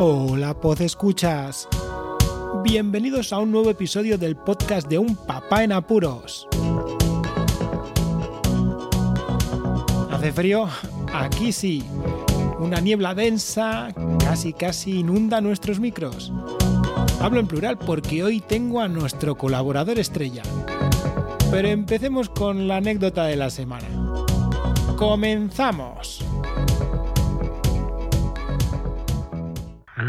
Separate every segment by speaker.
Speaker 1: Hola, Poz Escuchas. Bienvenidos a un nuevo episodio del podcast de Un Papá en Apuros. ¿Hace frío? Aquí sí. Una niebla densa casi casi inunda nuestros micros. Hablo en plural porque hoy tengo a nuestro colaborador estrella. Pero empecemos con la anécdota de la semana. ¡Comenzamos!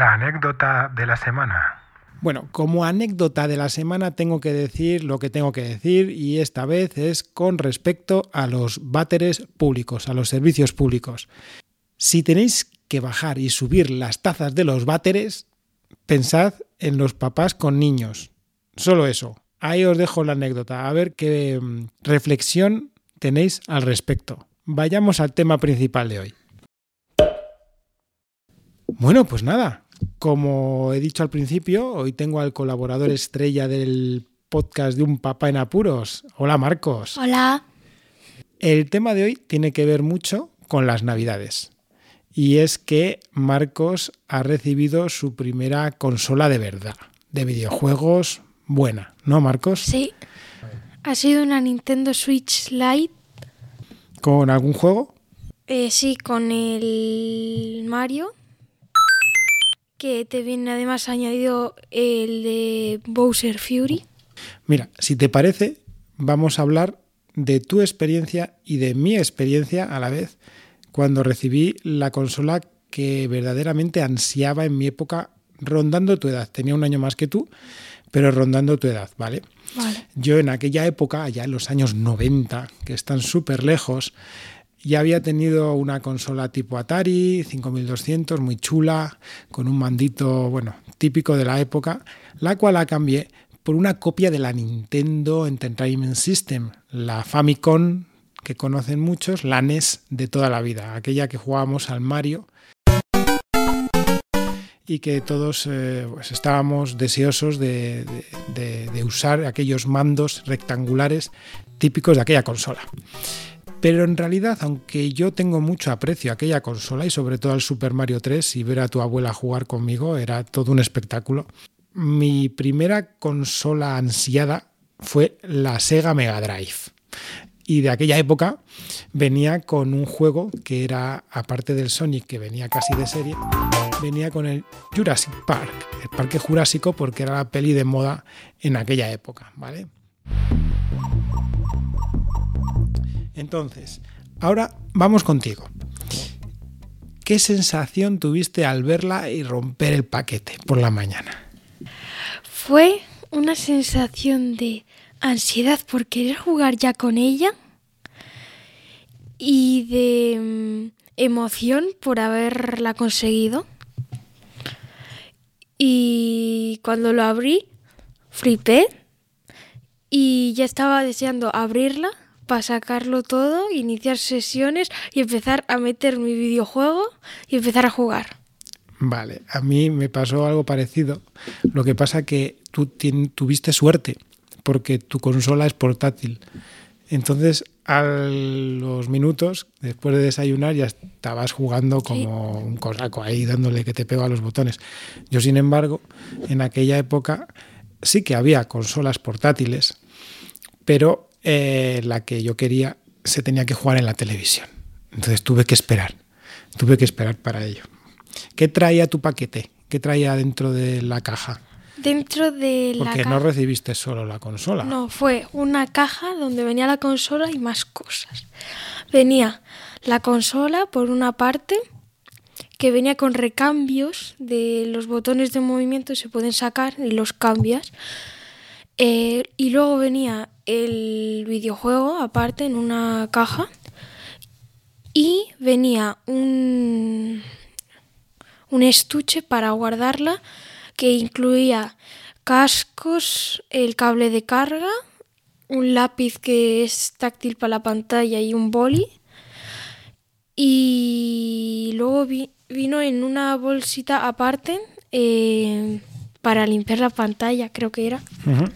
Speaker 1: La anécdota de la semana. Bueno, como anécdota de la semana tengo que decir lo que tengo que decir y esta vez es con respecto a los váteres públicos, a los servicios públicos. Si tenéis que bajar y subir las tazas de los váteres, pensad en los papás con niños. Solo eso. Ahí os dejo la anécdota, a ver qué mm, reflexión tenéis al respecto. Vayamos al tema principal de hoy. Bueno, pues nada, como he dicho al principio, hoy tengo al colaborador estrella del podcast de Un Papá en Apuros. Hola Marcos.
Speaker 2: Hola.
Speaker 1: El tema de hoy tiene que ver mucho con las Navidades. Y es que Marcos ha recibido su primera consola de verdad, de videojuegos buena, ¿no Marcos?
Speaker 2: Sí. Ha sido una Nintendo Switch Lite.
Speaker 1: ¿Con algún juego?
Speaker 2: Eh, sí, con el Mario que te viene además añadido el de Bowser Fury.
Speaker 1: Mira, si te parece, vamos a hablar de tu experiencia y de mi experiencia a la vez cuando recibí la consola que verdaderamente ansiaba en mi época rondando tu edad. Tenía un año más que tú, pero rondando tu edad, ¿vale?
Speaker 2: Vale.
Speaker 1: Yo en aquella época, allá en los años 90, que están súper lejos, ya había tenido una consola tipo Atari 5200, muy chula, con un mandito, bueno, típico de la época, la cual la cambié por una copia de la Nintendo Entertainment System, la Famicom que conocen muchos, la NES de toda la vida, aquella que jugábamos al Mario y que todos eh, pues estábamos deseosos de, de, de usar aquellos mandos rectangulares típicos de aquella consola. Pero en realidad, aunque yo tengo mucho aprecio a aquella consola y sobre todo al Super Mario 3 y ver a tu abuela jugar conmigo era todo un espectáculo, mi primera consola ansiada fue la Sega Mega Drive. Y de aquella época venía con un juego que era, aparte del Sonic, que venía casi de serie, venía con el Jurassic Park, el Parque Jurásico, porque era la peli de moda en aquella época, ¿vale? Entonces, ahora vamos contigo. ¿Qué sensación tuviste al verla y romper el paquete por la mañana?
Speaker 2: Fue una sensación de ansiedad por querer jugar ya con ella y de mm, emoción por haberla conseguido. Y cuando lo abrí, flipé y ya estaba deseando abrirla para sacarlo todo, iniciar sesiones y empezar a meter mi videojuego y empezar a jugar.
Speaker 1: Vale, a mí me pasó algo parecido. Lo que pasa que tú tuviste suerte porque tu consola es portátil. Entonces, a los minutos, después de desayunar, ya estabas jugando como un cosaco ahí, dándole que te pega a los botones. Yo, sin embargo, en aquella época sí que había consolas portátiles, pero eh, la que yo quería se tenía que jugar en la televisión. Entonces tuve que esperar, tuve que esperar para ello. ¿Qué traía tu paquete? ¿Qué traía dentro de la caja?
Speaker 2: Dentro de
Speaker 1: Porque
Speaker 2: la
Speaker 1: no recibiste solo la consola.
Speaker 2: No, fue una caja donde venía la consola y más cosas. Venía la consola por una parte, que venía con recambios de los botones de movimiento, se pueden sacar y los cambias. Eh, y luego venía el videojuego aparte en una caja y venía un, un estuche para guardarla que incluía cascos, el cable de carga, un lápiz que es táctil para la pantalla y un boli. Y luego vi, vino en una bolsita aparte eh, para limpiar la pantalla, creo que era.
Speaker 1: Uh -huh.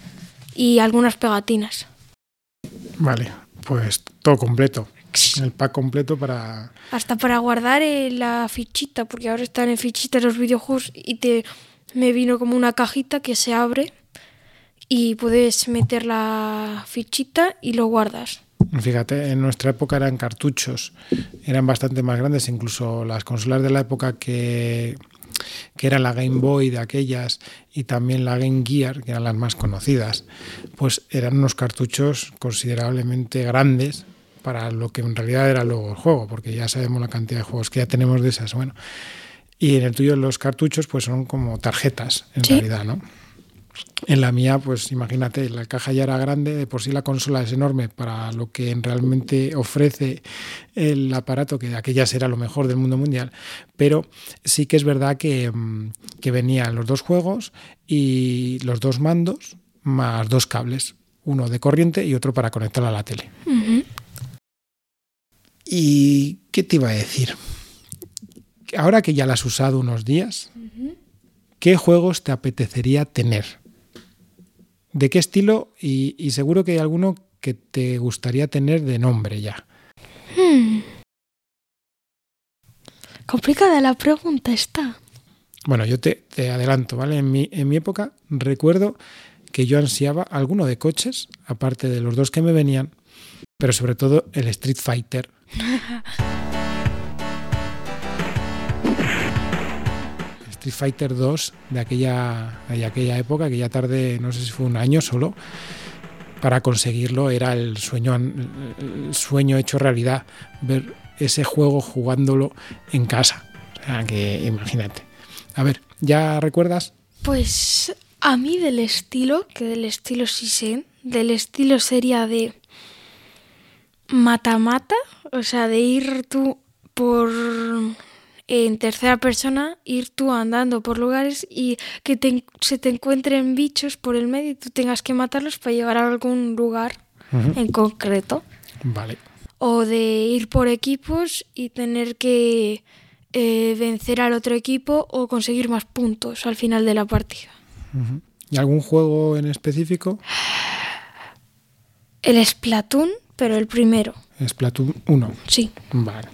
Speaker 2: Y algunas pegatinas.
Speaker 1: Vale, pues todo completo. El pack completo para...
Speaker 2: Hasta para guardar eh, la fichita, porque ahora están en fichitas los videojuegos y te me vino como una cajita que se abre y puedes meter la fichita y lo guardas.
Speaker 1: Fíjate, en nuestra época eran cartuchos, eran bastante más grandes, incluso las consolas de la época que, que era la Game Boy de aquellas y también la Game Gear, que eran las más conocidas, pues eran unos cartuchos considerablemente grandes para lo que en realidad era luego el juego, porque ya sabemos la cantidad de juegos que ya tenemos de esas. Bueno, y en el tuyo los cartuchos pues son como tarjetas en
Speaker 2: Sí.
Speaker 1: realidad, ¿no? En la mía, pues imagínate, la caja ya era grande, de por sí la consola es enorme para lo que realmente ofrece el aparato, que aquella era lo mejor del mundo mundial, pero sí que es verdad que, mm, que venían los dos juegos y los dos mandos más dos cables, uno de corriente y otro para conectarla a la tele. ¿Y qué te iba a decir? Ahora que ya la has usado unos días, ¿qué juegos te apetecería tener? ¿De qué estilo? Y, y seguro que hay alguno que te gustaría tener de nombre ya.
Speaker 2: Complicada la pregunta está.
Speaker 1: Bueno, yo te, te adelanto, ¿vale? En mi, en mi época recuerdo que yo ansiaba alguno de coches, aparte de los dos que me venían, pero sobre todo el Street Fighter. Street Fighter 2 de aquella, de aquella época, que tarde, no sé si fue un año solo, para conseguirlo era el sueño, el sueño hecho realidad, ver ese juego jugándolo en casa. O sea, que imagínate. A ver, ¿ya recuerdas?
Speaker 2: Pues a mí del estilo, que del estilo sí sé, del estilo sería de mata-mata, o sea, de ir tú por en tercera persona, ir tú andando por lugares y que te- se te encuentren bichos por el medio y tú tengas que matarlos para llegar a algún lugar en concreto.
Speaker 1: Vale.
Speaker 2: O de ir por equipos y tener que eh, vencer al otro equipo o conseguir más puntos al final de la partida.
Speaker 1: ¿Y algún juego en específico?
Speaker 2: El Splatoon, pero el primero,
Speaker 1: Splatoon 1.
Speaker 2: sí.
Speaker 1: Vale.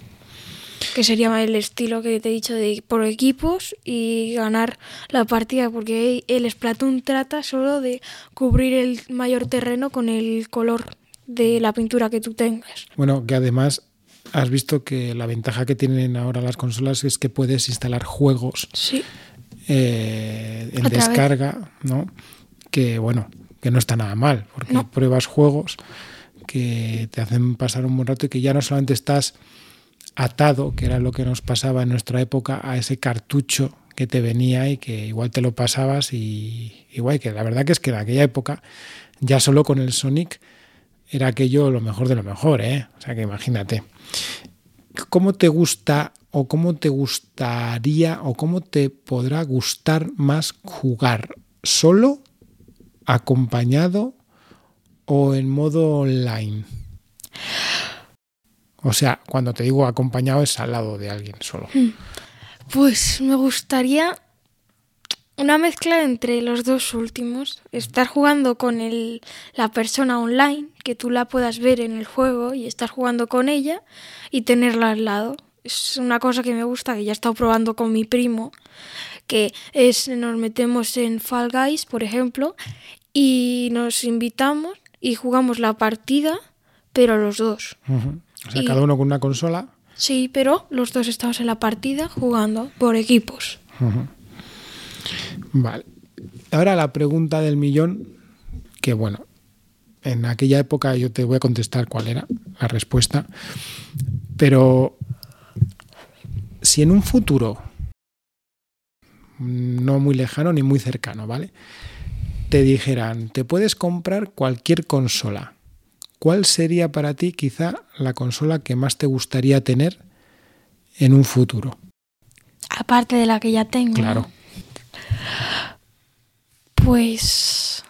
Speaker 2: Que sería el estilo que te he dicho de por equipos y ganar la partida, porque el Splatoon trata solo de cubrir el mayor terreno con el color de la pintura que tú tengas.
Speaker 1: Bueno, que además has visto que la ventaja que tienen ahora las consolas es que puedes instalar juegos
Speaker 2: Sí.
Speaker 1: eh, en
Speaker 2: Otra vez.
Speaker 1: descarga, ¿no? Que bueno, que no está nada mal, porque
Speaker 2: No.
Speaker 1: pruebas juegos que te hacen pasar un buen rato y que ya no solamente estás atado, que era lo que nos pasaba en nuestra época, a ese cartucho que te venía y que igual te lo pasabas y igual que la verdad que es que en aquella época ya solo con el Sonic era aquello lo mejor de lo mejor, ¿eh? O sea que imagínate. ¿Cómo te gusta o cómo te gustaría o cómo te podrá gustar más jugar? ¿Solo, acompañado o en modo online? O sea, cuando te digo acompañado es al lado de alguien solo.
Speaker 2: Pues me gustaría una mezcla entre los dos últimos. Estar jugando con el, la persona online, que tú la puedas ver en el juego y estar jugando con ella y tenerla al lado. Es una cosa que me gusta, que ya he estado probando con mi primo, que es nos metemos en Fall Guys, por ejemplo, y nos invitamos y jugamos la partida, pero los dos.
Speaker 1: O sea,
Speaker 2: Y-
Speaker 1: cada uno con una consola.
Speaker 2: Sí, pero los dos estamos en la partida jugando por equipos.
Speaker 1: Vale. Ahora la pregunta del millón, que bueno, en aquella época yo te voy a contestar cuál era la respuesta, pero si en un futuro, no muy lejano ni muy cercano, ¿vale? Te dijeran, te puedes comprar cualquier consola. ¿Cuál sería para ti quizá la consola que más te gustaría tener en un futuro?
Speaker 2: Aparte de la que ya tengo.
Speaker 1: Claro.
Speaker 2: Pues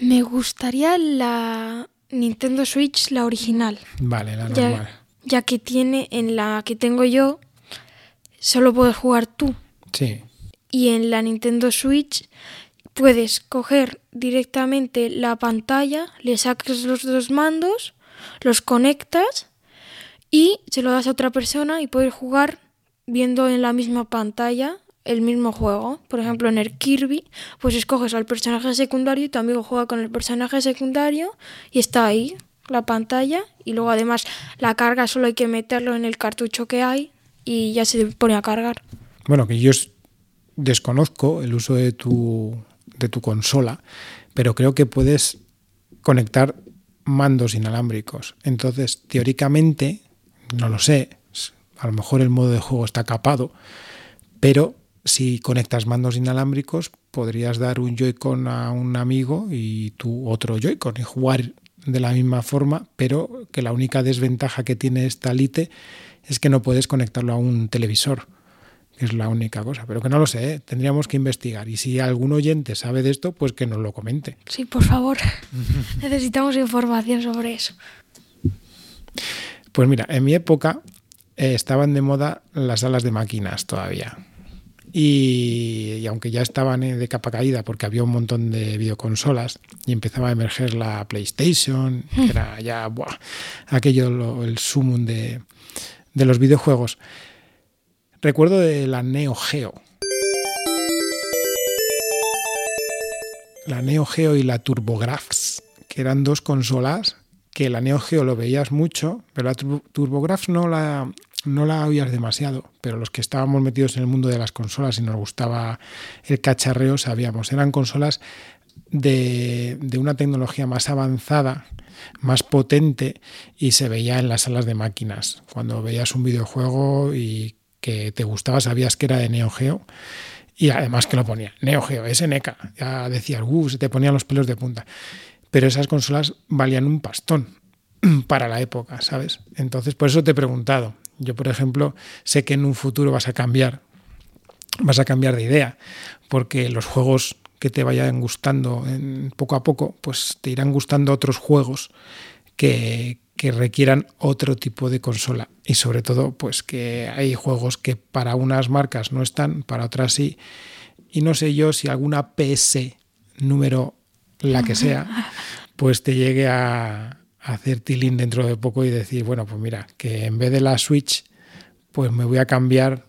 Speaker 2: me gustaría la Nintendo Switch, la original,
Speaker 1: Vale, la normal.
Speaker 2: ya, ya que tiene en la que tengo yo, solo puedes jugar tú.
Speaker 1: Sí.
Speaker 2: Y en la Nintendo Switch puedes coger directamente la pantalla, le sacas los dos mandos, los conectas y se lo das a otra persona y puedes jugar viendo en la misma pantalla el mismo juego. Por ejemplo, en el Kirby, pues escoges al personaje secundario y tu amigo juega con el personaje secundario y está ahí la pantalla y luego además la carga solo hay que meterlo en el cartucho que hay y ya se pone a cargar.
Speaker 1: Bueno, que yo desconozco el uso de tu, de tu consola, pero creo que puedes conectar mandos inalámbricos. Entonces, teóricamente, no lo sé, a lo mejor el modo de juego está capado, pero si conectas mandos inalámbricos, podrías dar un Joy-Con a un amigo y tú otro Joy-Con y jugar de la misma forma, pero que la única desventaja que tiene esta Lite es que no puedes conectarlo a un televisor, es la única cosa. Pero que no lo sé, ¿eh? tendríamos que investigar. Y si algún oyente sabe de esto, pues que nos lo comente.
Speaker 2: Sí, por favor. Necesitamos información sobre eso.
Speaker 1: Pues mira, en mi época eh, estaban de moda las salas de máquinas todavía. Y, aunque ya estaban de capa caída porque había un montón de videoconsolas y empezaba a emerger la PlayStation, que era ya buah, aquello el sumum de, de los videojuegos, recuerdo de la Neo Geo. La Neo Geo y la TurboGrafx, que eran dos consolas que la Neo Geo lo veías mucho, pero la TurboGrafx no la, no la oías demasiado, pero los que estábamos metidos en el mundo de las consolas y nos gustaba el cacharreo sabíamos, eran consolas de, una tecnología más avanzada, más potente y se veía en las salas de máquinas. Cuando veías un videojuego y que te gustaba, sabías que era de Neo Geo y además que lo ponía Neo Geo, SNK, ya decías, uh, se te ponían los pelos de punta. Pero esas consolas valían un pastón para la época, ¿sabes? Entonces, por eso te he preguntado, yo, por ejemplo, sé que en un futuro vas a cambiar, vas a cambiar de idea, porque los juegos que te vayan gustando en, poco a poco, pues te irán gustando otros juegos que, que requieran otro tipo de consola. Y sobre todo, pues que hay juegos que para unas marcas no están, para otras sí. Y no sé yo si alguna PS número la que sea, pues te llegue a, hacer tilín dentro de poco y decir, bueno, pues mira, que en vez de la Switch, pues me voy a cambiar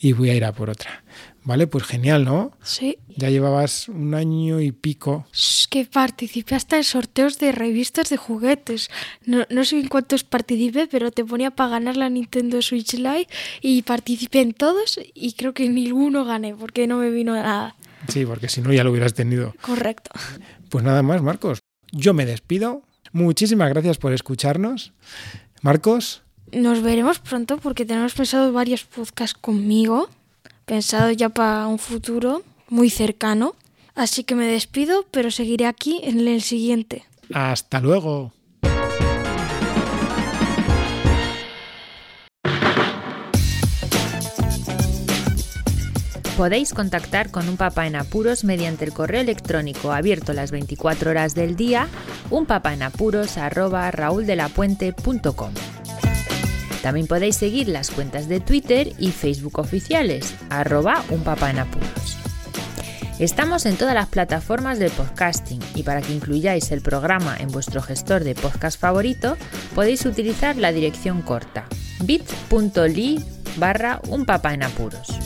Speaker 1: y voy a ir a por otra. Vale, pues genial, ¿no?
Speaker 2: Sí.
Speaker 1: Ya llevabas un año y pico.
Speaker 2: que participé hasta en sorteos de revistas de juguetes. No, no sé en cuántos participé, pero te ponía para ganar la Nintendo Switch Lite y participé en todos y creo que ninguno gané porque no me vino nada.
Speaker 1: Sí, porque si no ya lo hubieras tenido.
Speaker 2: Correcto.
Speaker 1: Pues nada más, Marcos. Yo me despido. Muchísimas gracias por escucharnos. Marcos.
Speaker 2: Nos veremos pronto porque tenemos pensado varios podcasts conmigo, pensado ya para un futuro muy cercano. Así que me despido, pero seguiré aquí en el siguiente.
Speaker 1: Hasta luego.
Speaker 3: Podéis contactar con un papá en apuros mediante el correo electrónico abierto las 24 horas del día, unpapaenapuros@rauldelapuente.com. También podéis seguir las cuentas de Twitter y Facebook oficiales, arroba unpapaenapuros. Estamos en todas las plataformas de podcasting y para que incluyáis el programa en vuestro gestor de podcast favorito podéis utilizar la dirección corta bit.ly barra un en apuros.